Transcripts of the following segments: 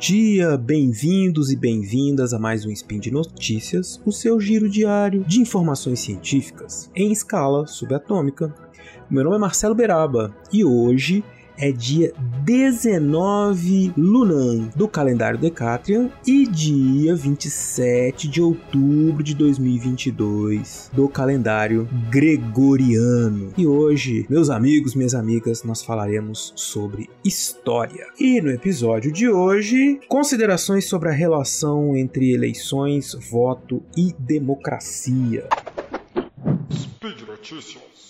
dia, bem-vindos e bem-vindas a mais um Spin de Notícias, o seu giro diário de informações científicas em escala subatômica. Meu nome é Marcelo Beraba e hoje é dia 19 Lunan do calendário Decatrian e dia 27 de outubro de 2022 do calendário Gregoriano. E hoje, meus amigos, minhas amigas, nós falaremos sobre história. E no episódio de hoje, considerações sobre a relação entre eleições, voto e democracia. Speed Notícias.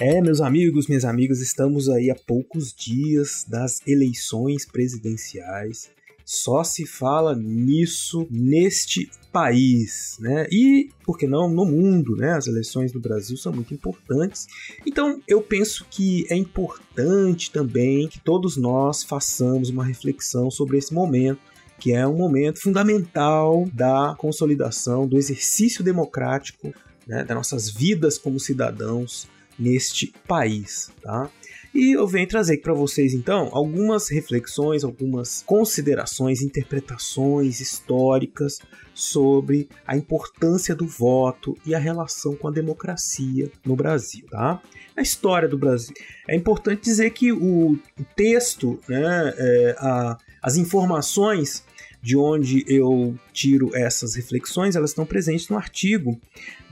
É, meus amigos, minhas amigas, estamos aí a poucos dias das eleições presidenciais. Só se fala nisso neste país, né? E, por que não, no mundo, né? As eleições no Brasil são muito importantes. Então, eu penso que é importante também que todos nós façamos uma reflexão sobre esse momento que é um momento fundamental da consolidação do exercício democrático né, das nossas vidas como cidadãos neste país, tá? E eu venho trazer para vocês então algumas reflexões, algumas considerações, interpretações históricas sobre a importância do voto e a relação com a democracia no Brasil, tá? A história do Brasil. É importante dizer que o texto, né, é, a, as informações de onde eu tiro essas reflexões, elas estão presentes no artigo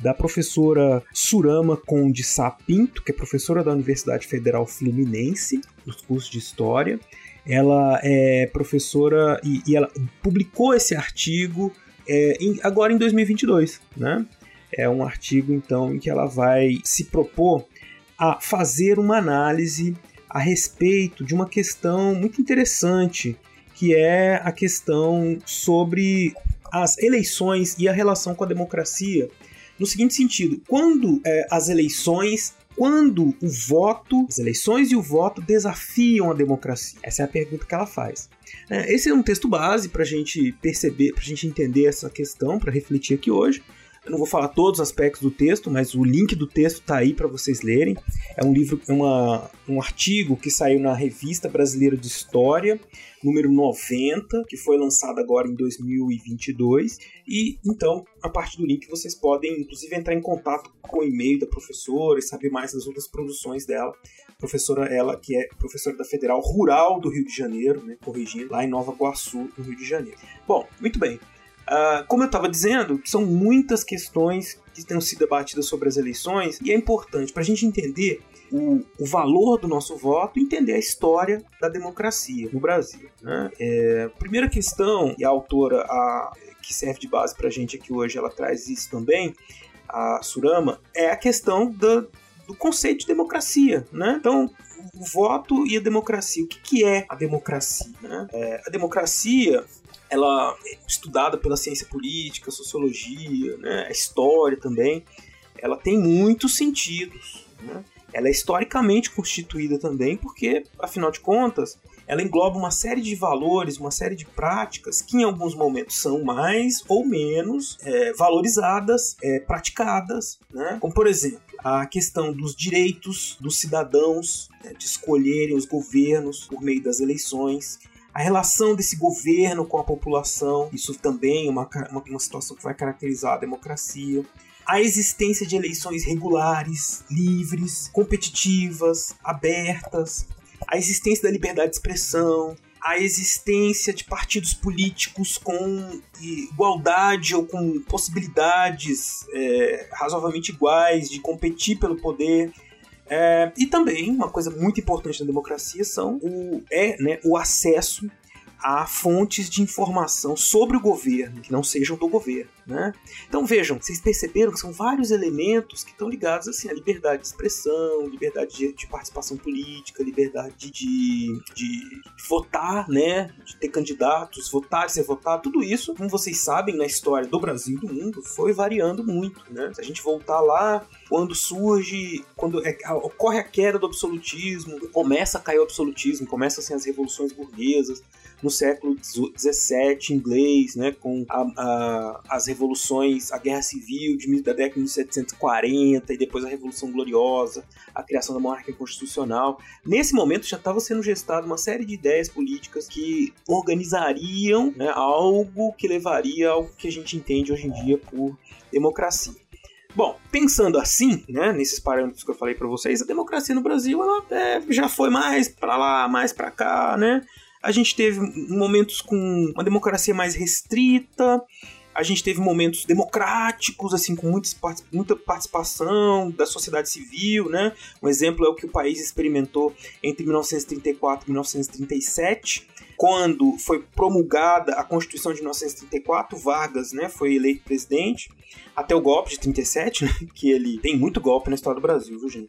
da professora Surama Conde Sapinto, que é professora da Universidade Federal Fluminense, nos cursos de História. Ela é professora e, e ela publicou esse artigo é, em, agora em 2022, né? É um artigo, então, em que ela vai se propor a fazer uma análise a respeito de uma questão muito interessante que é a questão sobre as eleições e a relação com a democracia. No seguinte sentido, quando é, as eleições quando o voto, as eleições e o voto desafiam a democracia? Essa é a pergunta que ela faz. É, esse é um texto base para a gente perceber, para a gente entender essa questão, para refletir aqui hoje. Eu não vou falar todos os aspectos do texto, mas o link do texto está aí para vocês lerem. É um livro, é uma, um artigo que saiu na Revista Brasileira de História, número 90, que foi lançado agora em 2022. E então, a partir do link, vocês podem inclusive entrar em contato com o e-mail da professora e saber mais das outras produções dela. professora, ela que é professora da Federal Rural do Rio de Janeiro, né, corrigindo, lá em Nova Iguaçu, no Rio de Janeiro. Bom, muito bem. Uh, como eu estava dizendo, são muitas questões que têm sido debatidas sobre as eleições e é importante para a gente entender o, o, valor do nosso voto entender a história da democracia no Brasil. Né? É, primeira questão, e a autora a, que serve de base para a gente aqui hoje, ela traz isso também, a Surama, é a questão da, do conceito de democracia. Né? Então, o voto e a democracia. O que, que é a democracia? Né? É, a democracia ela é estudada pela ciência política, sociologia, né, a história também, ela tem muitos sentidos. Né? Ela é historicamente constituída também, porque, afinal de contas, ela engloba uma série de valores, uma série de práticas que, em alguns momentos, são mais ou menos é, valorizadas, é, praticadas. Né? Como, por exemplo, a questão dos direitos dos cidadãos né, de escolherem os governos por meio das eleições, a relação desse governo com a população, isso também é uma, uma, uma situação que vai caracterizar a democracia. A existência de eleições regulares, livres, competitivas, abertas, a existência da liberdade de expressão, a existência de partidos políticos com igualdade ou com possibilidades é, razoavelmente iguais de competir pelo poder. É, e também, uma coisa muito importante na democracia são o, é, né, o acesso a fontes de informação sobre o governo que não sejam do governo. Né? Então vejam, vocês perceberam que são vários elementos que estão ligados assim, à liberdade de expressão, liberdade de, de participação política, liberdade de, de, de, votar, né? de ter candidatos, votar ser votado, tudo isso, como vocês sabem, na história do Brasil e do mundo, foi variando muito. Né? Se a gente voltar lá, quando surge, quando é, ocorre a queda do absolutismo, começa a cair o absolutismo, começam assim, as revoluções burguesas, no século XVII inglês, né, com a, a, as revoluções, a Guerra Civil de, da década de 1740 e depois a Revolução Gloriosa, a criação da monarquia constitucional. Nesse momento já estava sendo gestado uma série de ideias políticas que organizariam né, algo que levaria ao que a gente entende hoje em dia por democracia. Bom, pensando assim, né, nesses parâmetros que eu falei para vocês, a democracia no Brasil ela é, já foi mais para lá, mais para cá, né? A gente teve momentos com uma democracia mais restrita, a gente teve momentos democráticos, assim, com muitas, muita participação da sociedade civil, né? Um exemplo é o que o país experimentou entre 1934 e 1937, quando foi promulgada a Constituição de 1934, Vargas, né, foi eleito presidente, até o golpe de 37, né, que ele tem muito golpe na história do Brasil, viu, gente?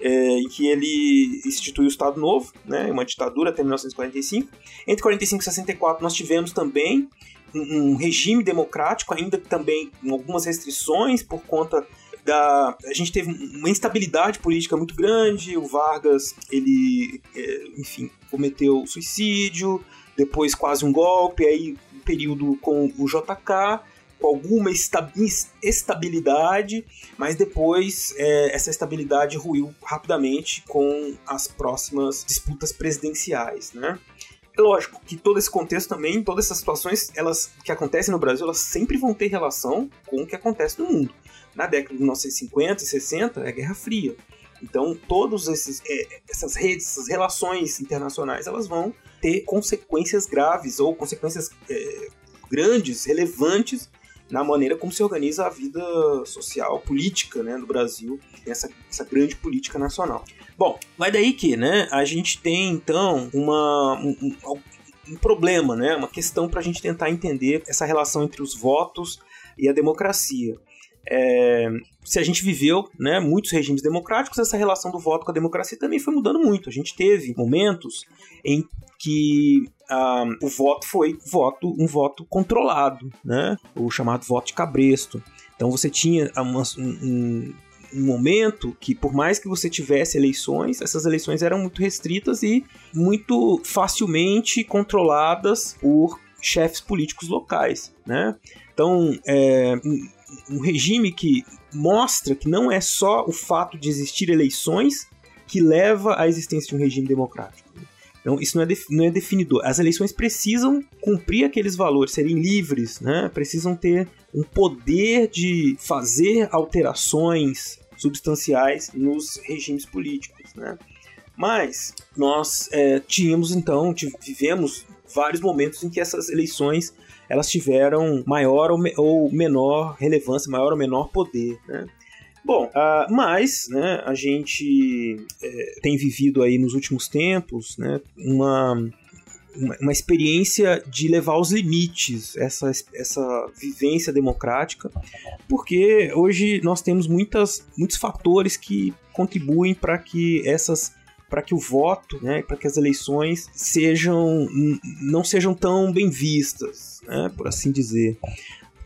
É, em que ele instituiu o Estado Novo, né, uma ditadura até 1945. Entre 45 e 64 nós tivemos também um, regime democrático, ainda também com algumas restrições por conta da, a gente teve uma instabilidade política muito grande. O Vargas, ele, é, enfim, cometeu suicídio, depois quase um golpe, aí um período com o JK, com alguma estabilidade, mas depois é, essa estabilidade ruiu rapidamente com as próximas disputas presidenciais, né? Lógico que todo esse contexto também, todas essas situações, elas que acontecem no Brasil, elas sempre vão ter relação com o que acontece no mundo. Na década de 1950 e 60 é a Guerra Fria. Então, todas é, essas redes, essas relações internacionais, elas vão ter consequências graves ou consequências é, grandes, relevantes na maneira como se organiza a vida social, política né, no Brasil, essa, essa grande política nacional. Bom, vai daí que né, a gente tem então uma, um, um, um problema, né, uma questão para a gente tentar entender essa relação entre os votos e a democracia. É, se a gente viveu né, muitos regimes democráticos, essa relação do voto com a democracia também foi mudando muito. A gente teve momentos em que uh, o voto foi voto, um voto controlado, né? o chamado voto de cabresto. Então você tinha uma, um, um momento que, por mais que você tivesse eleições, essas eleições eram muito restritas e muito facilmente controladas por chefes políticos locais, né? Então, é, um regime que mostra que não é só o fato de existir eleições que leva à existência de um regime democrático. Então, isso não é, não é definidor. As eleições precisam cumprir aqueles valores, serem livres, né? precisam ter um poder de fazer alterações substanciais nos regimes políticos. Né? Mas nós é, tínhamos então, vivemos vários momentos em que essas eleições elas tiveram maior ou, me, ou menor relevância, maior ou menor poder, né? Bom, uh, mas né, a gente é, tem vivido aí nos últimos tempos né, uma, uma, experiência de levar aos limites essa, essa vivência democrática, porque hoje nós temos muitas, muitos fatores que contribuem para que essas para que o voto, né, para que as eleições sejam não sejam tão bem vistas, né, por assim dizer.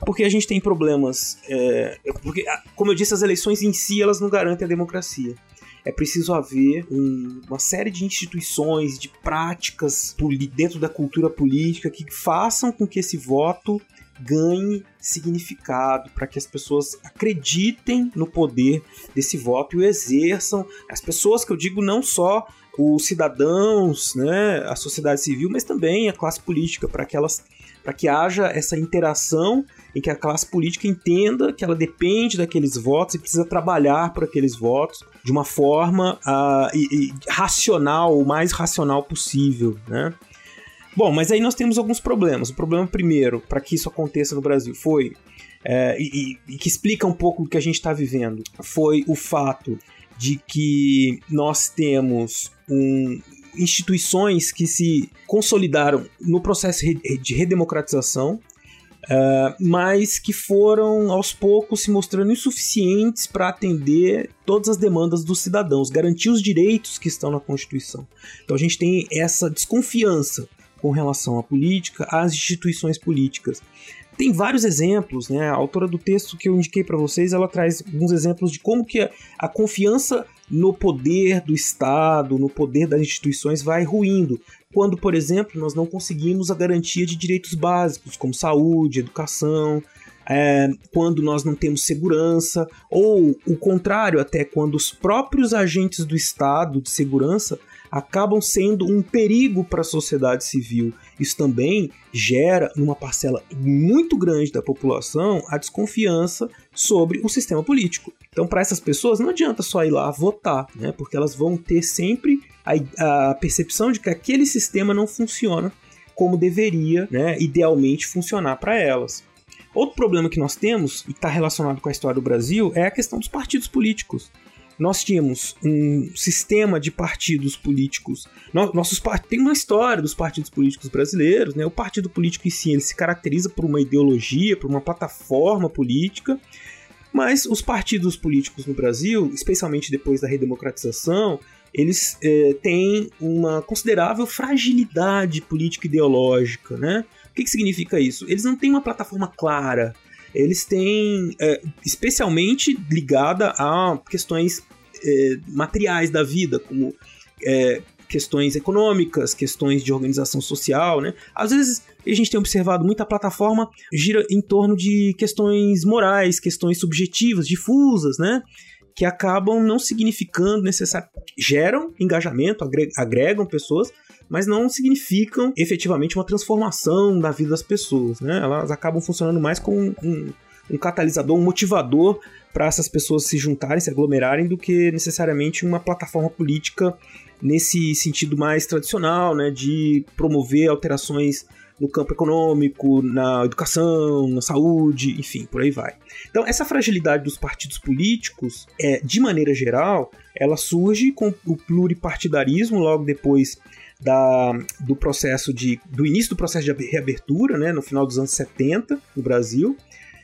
Porque a gente tem problemas. É, porque, como eu disse, as eleições em si elas não garantem a democracia. É preciso haver um, uma série de instituições, de práticas dentro da cultura política que façam com que esse voto ganhe significado, para que as pessoas acreditem no poder desse voto e o exerçam. As pessoas que eu digo não só os cidadãos, né, a sociedade civil, mas também a classe política, para que elas para que haja essa interação em que a classe política entenda que ela depende daqueles votos e precisa trabalhar por aqueles votos de uma forma uh, e, e racional, o mais racional possível, né? Bom, mas aí nós temos alguns problemas. O problema primeiro, para que isso aconteça no Brasil, foi é, e, e, que explica um pouco do que a gente está vivendo, foi o fato de que nós temos um, instituições que se consolidaram no processo de redemocratização, Uh, mas que foram aos poucos se mostrando insuficientes para atender todas as demandas dos cidadãos, garantir os direitos que estão na Constituição. Então a gente tem essa desconfiança com relação à política, às instituições políticas. Tem vários exemplos, né? A autora do texto que eu indiquei para vocês, ela traz alguns exemplos de como que a, a confiança no poder do Estado, no poder das instituições, vai ruindo. Quando, por exemplo, nós não conseguimos a garantia de direitos básicos, como saúde, educação, é, quando nós não temos segurança, ou o contrário, até quando os próprios agentes do Estado de segurança acabam sendo um perigo para a sociedade civil. Isso também gera, numa parcela muito grande da população, a desconfiança sobre o sistema político. Então, para essas pessoas, não adianta só ir lá votar, né? porque elas vão ter sempre a, a percepção de que aquele sistema não funciona como deveria, né, idealmente funcionar para elas. Outro problema que nós temos, e está relacionado com a história do Brasil, é a questão dos partidos políticos nós tínhamos um sistema de partidos políticos. Nossos tem uma história dos partidos políticos brasileiros, né? O partido político em si ele se caracteriza por uma ideologia, por uma plataforma política. Mas os partidos políticos no Brasil, especialmente depois da redemocratização, eles é, têm uma considerável fragilidade política ideológica, né? O que, que significa isso? Eles não têm uma plataforma clara, eles têm, é, especialmente ligada a questões é, materiais da vida, como é, questões econômicas, questões de organização social, né? Às vezes a gente tem observado muita plataforma gira em torno de questões morais, questões subjetivas, difusas, né? Que acabam não significando necessariamente. geram engajamento, agregam pessoas, mas não significam efetivamente uma transformação da vida das pessoas, né? Elas acabam funcionando mais como um, um catalisador, um motivador para essas pessoas se juntarem, se aglomerarem, do que necessariamente uma plataforma política nesse sentido mais tradicional, né, de promover alterações no campo econômico, na educação, na saúde, enfim, por aí vai. Então, essa fragilidade dos partidos políticos, é, de maneira geral, ela surge com o pluripartidarismo logo depois da, do processo de do início do processo de reabertura, né, no final dos anos 70 no Brasil,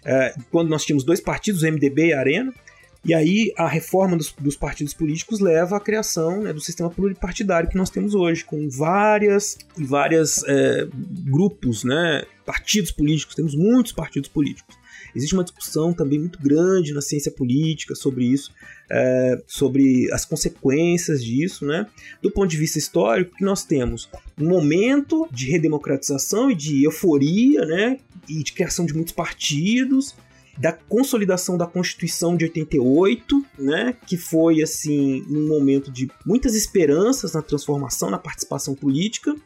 é, quando nós tínhamos dois partidos, o MDB e a Arena, e aí a reforma dos, dos partidos políticos leva à criação né, do sistema pluripartidário que nós temos hoje, com várias e várias é, grupos, né, partidos políticos, temos muitos partidos políticos. Existe uma discussão também muito grande na ciência política sobre isso, é, sobre as consequências disso, né? Do ponto de vista histórico, que nós temos um momento de redemocratização e de euforia, né? E de criação de muitos partidos, da consolidação da Constituição de 88, né, que foi assim um momento de muitas esperanças na transformação, na participação política,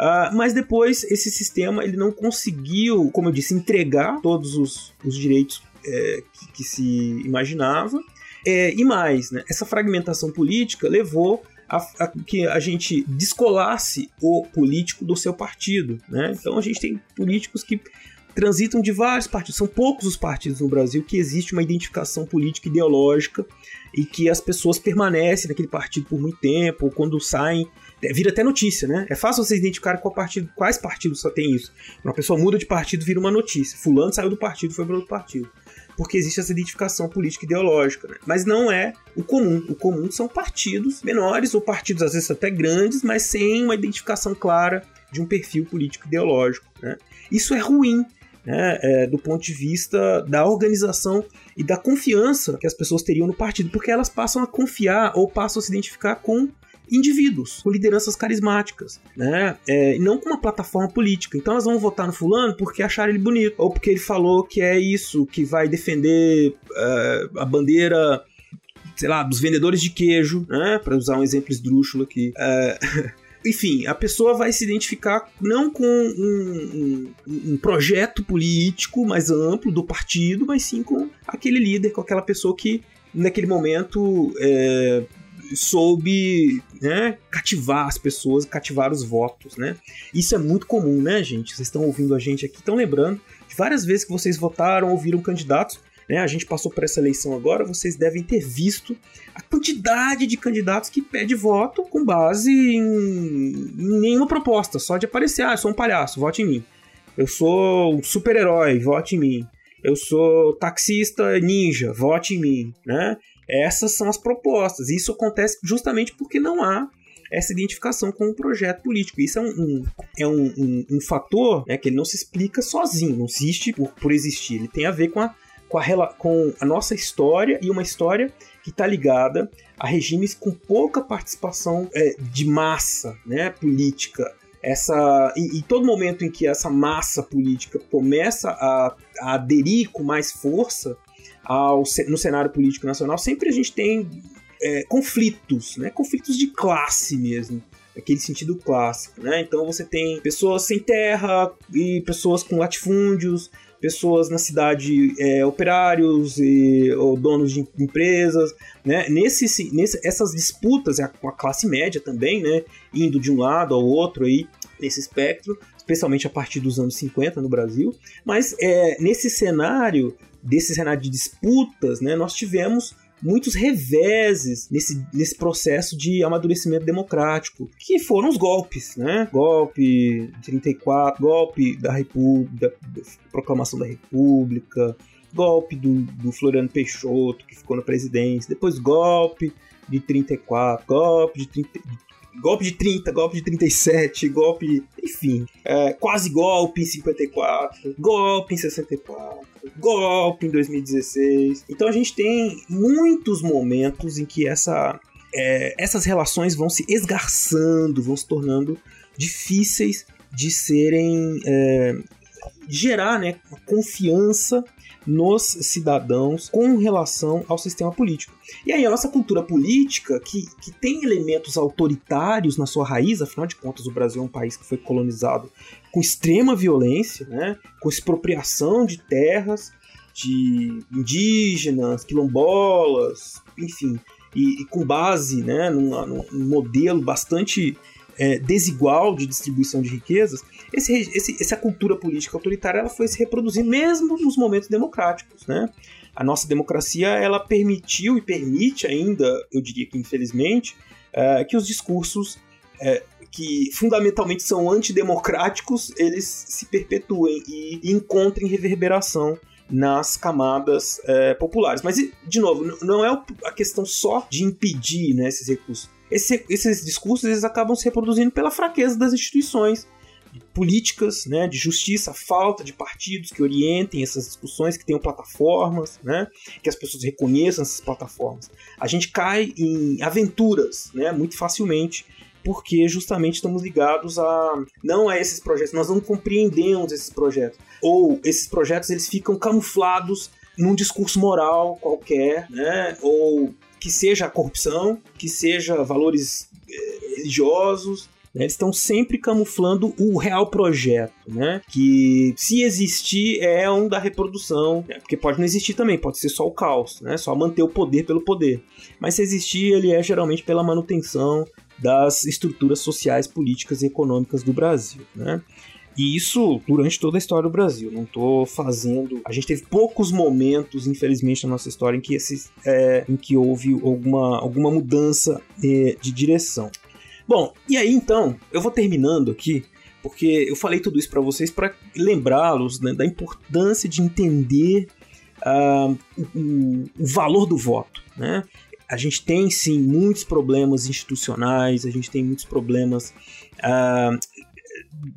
Uh, mas depois esse sistema ele não conseguiu, como eu disse, entregar todos os, os direitos é, que, que, se imaginava. É, e mais, né, essa fragmentação política levou a, a, que a gente descolasse o político do seu partido. Né? Então a gente tem políticos que transitam de vários partidos. São poucos os partidos no Brasil que existe uma identificação política ideológica e que as pessoas permanecem naquele partido por muito tempo, ou quando saem vira até notícia, né? É fácil vocês identificarem qual partido, quais partidos só tem isso. Uma pessoa muda de partido, vira uma notícia. Fulano saiu do partido, foi para outro partido. Porque existe essa identificação política ideológica, né? Mas não é o comum. O comum são partidos menores ou partidos às vezes até grandes, mas sem uma identificação clara de um perfil político ideológico, né? Isso é ruim, né, é, do ponto de vista da organização e da confiança que as pessoas teriam no partido, porque elas passam a confiar ou passam a se identificar com indivíduos, com lideranças carismáticas, né? É, não com uma plataforma política. Então elas vão votar no fulano porque acharam ele bonito, ou porque ele falou que é isso, que vai defender uh, a bandeira, sei lá, dos vendedores de queijo, né? Para usar um exemplo esdrúxulo aqui. Uh, enfim, a pessoa vai se identificar não com um, um, um, projeto político mais amplo do partido, mas sim com aquele líder, com aquela pessoa que naquele momento é, soube né, cativar as pessoas, cativar os votos, né? Isso é muito comum, né, gente? Vocês estão ouvindo a gente aqui, estão lembrando de várias vezes que vocês votaram, ouviram candidatos, né? A gente passou por essa eleição agora, vocês devem ter visto a quantidade de candidatos que pede voto com base em, em nenhuma proposta, só de aparecer, ah, eu sou um palhaço, vote em mim. Eu sou um super-herói, vote em mim. Eu sou taxista ninja, vote em mim, né? Essas são as propostas. E isso acontece justamente porque não há essa identificação com o projeto político. Isso é um, um é um, um, um, fator né, que ele não se explica sozinho, não existe por, por existir. Ele tem a ver com a com a, com a nossa história e uma história que está ligada a regimes com pouca participação é, de massa né, política. Essa, em, em, todo momento em que essa massa política começa a, a aderir com mais força ao, no cenário político nacional, sempre a gente tem é, conflitos, né? conflitos de classe mesmo aquele sentido clássico, né? Então você tem pessoas sem terra e pessoas com latifúndios, pessoas na cidade, é, operários e, ou donos de empresas, né? Nesse, nesse, essas disputas com a classe média também, né? Indo de um lado ao outro aí nesse espectro, especialmente a partir dos anos 50 no Brasil. Mas é, nesse cenário, desse cenário de disputas, né? Nós tivemos muitos reveses nesse, nesse processo de amadurecimento democrático, que foram os golpes, né? Golpe 34, golpe da República, da proclamação da República, golpe do, do Floriano Peixoto, que ficou na presidência, depois golpe de 34, golpe de 30, golpe de 30, golpe de 37, golpe, enfim, é, quase golpe em 54, golpe em 64, golpe em 2016. Então a gente tem muitos momentos em que essa, é, essas relações vão se esgarçando, vão se tornando difíceis de serem. É, gerar né, confiança nos cidadãos com relação ao sistema político. E aí a nossa cultura política, que, que tem elementos autoritários na sua raiz, afinal de contas o Brasil é um país que foi colonizado com extrema violência, né, com expropriação de terras, de indígenas, quilombolas, enfim, e, e com base né, num, num modelo bastante é, desigual de distribuição de riquezas, esse, esse, essa cultura política autoritária ela foi se reproduzir mesmo nos momentos democráticos. Né? A nossa democracia ela permitiu e permite ainda, eu diria que infelizmente, é, que os discursos é, que fundamentalmente são antidemocráticos, eles se perpetuem e, e encontrem reverberação nas camadas é, populares. Mas, de novo, não é a questão só de impedir né, esses recursos esse, esses discursos eles acabam se reproduzindo pela fraqueza das instituições políticas, né, de justiça, falta de partidos que orientem essas discussões, que tenham plataformas, né, que as pessoas reconheçam essas plataformas. A gente cai em aventuras, né, muito facilmente, porque justamente estamos ligados a não a esses projetos, nós não compreendemos esses projetos, ou esses projetos eles ficam camuflados num discurso moral qualquer, né, ou que seja a corrupção, que seja valores eh, religiosos, né? eles estão sempre camuflando o real projeto, né? Que se existir é um da reprodução, né? porque pode não existir também, pode ser só o caos, né? Só manter o poder pelo poder. Mas se existir, ele é geralmente pela manutenção das estruturas sociais, políticas e econômicas do Brasil, né? E isso durante toda a história do Brasil. Não estou fazendo. A gente teve poucos momentos, infelizmente, na nossa história em que, esses, é, em que houve alguma, alguma mudança é, de direção. Bom, e aí então, eu vou terminando aqui, porque eu falei tudo isso para vocês para lembrá-los né, da importância de entender uh, o, o, valor do voto. Né? A gente tem sim muitos problemas institucionais, a gente tem muitos problemas uh,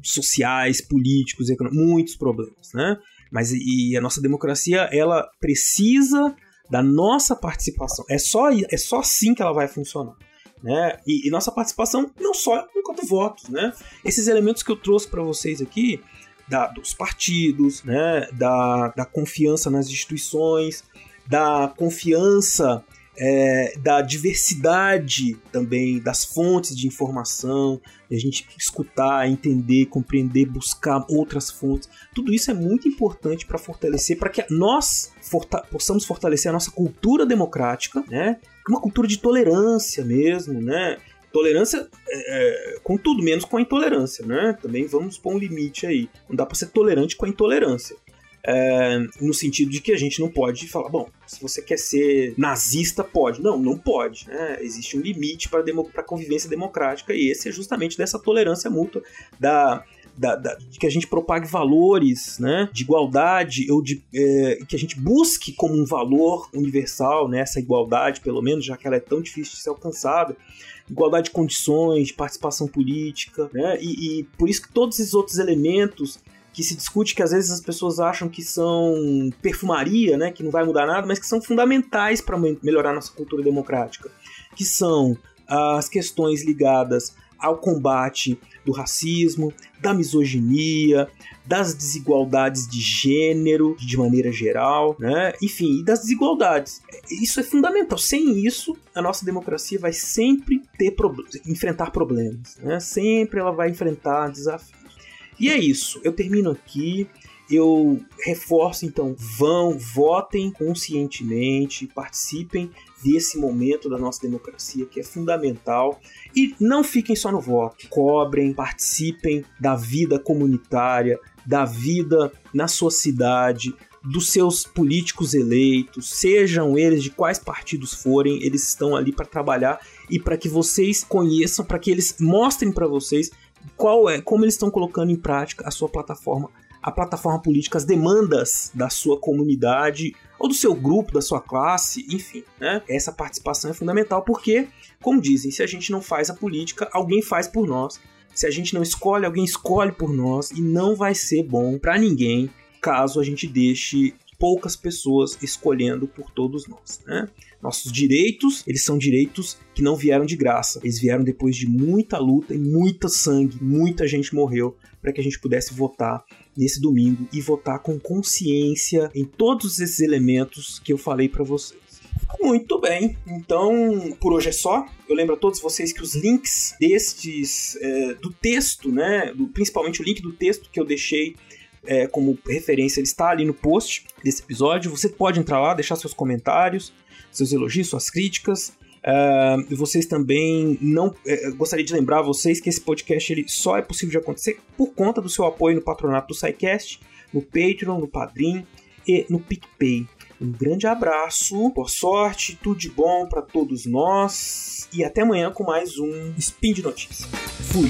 sociais, políticos, muitos problemas, né? Mas e a nossa democracia, ela precisa da nossa participação. É só, é só assim que ela vai funcionar. Né? E, e nossa participação não só enquanto votos, né? Esses elementos que eu trouxe para vocês aqui, da, dos partidos, né? da, da confiança nas instituições, da confiança é, da diversidade também das fontes de informação, a gente escutar, entender, compreender, buscar outras fontes. Tudo isso é muito importante para fortalecer, para que nós forta possamos fortalecer a nossa cultura democrática, né? Uma cultura de tolerância mesmo, né? Tolerância é, é com tudo, menos com a intolerância, né? Também vamos pôr um limite aí. Não dá para ser tolerante com a intolerância. É, no sentido de que a gente não pode falar, bom, se você quer ser nazista, pode. Não, não pode. Né? Existe um limite para a convivência democrática e esse é justamente dessa tolerância mútua, da, da, da, que a gente propague valores né, de igualdade ou de é, que a gente busque como um valor universal né, essa igualdade, pelo menos, já que ela é tão difícil de ser alcançada. Igualdade de condições, de participação política, né, e, e por isso que todos esses outros elementos que se discute que às vezes as pessoas acham que são perfumaria, né, que não vai mudar nada, mas que são fundamentais para melhorar nossa cultura democrática, que são as questões ligadas ao combate do racismo, da misoginia, das desigualdades de gênero de maneira geral, né? Enfim, das desigualdades. Isso é fundamental. Sem isso, a nossa democracia vai sempre ter enfrentar problemas, né? Sempre ela vai enfrentar desafios. E é isso. Eu termino aqui. Eu reforço então, vão, votem conscientemente, participem desse momento da nossa democracia que é fundamental e não fiquem só no voto, cobrem, participem da vida comunitária, da vida na sua cidade, dos seus políticos eleitos, sejam eles de quais partidos forem, eles estão ali para trabalhar e para que vocês conheçam, para que eles mostrem para vocês qual é, como eles estão colocando em prática a sua plataforma, a plataforma política, as demandas da sua comunidade ou do seu grupo, da sua classe, enfim, né? Essa participação é fundamental porque, como dizem, se a gente não faz a política, alguém faz por nós. Se a gente não escolhe, alguém escolhe por nós e não vai ser bom para ninguém caso a gente deixe poucas pessoas escolhendo por todos nós, né? Nossos direitos, eles são direitos que não vieram de graça. Eles vieram depois de muita luta e muita sangue, muita gente morreu para que a gente pudesse votar nesse domingo e votar com consciência em todos esses elementos que eu falei para vocês. Muito bem, então por hoje é só. Eu lembro a todos vocês que os links destes é, do texto, né, do, principalmente o link do texto que eu deixei é, como referência, ele está ali no post desse episódio. Você pode entrar lá, deixar seus comentários, seus elogios, suas críticas. Uh, vocês também não uh, gostaria de lembrar vocês que esse podcast ele só é possível de acontecer por conta do seu apoio no patronato do SciCast, no Patreon, no Padrim e no PicPay. Um grande abraço, boa sorte, tudo de bom para todos nós e até amanhã com mais um Spin de Notícias. Fui!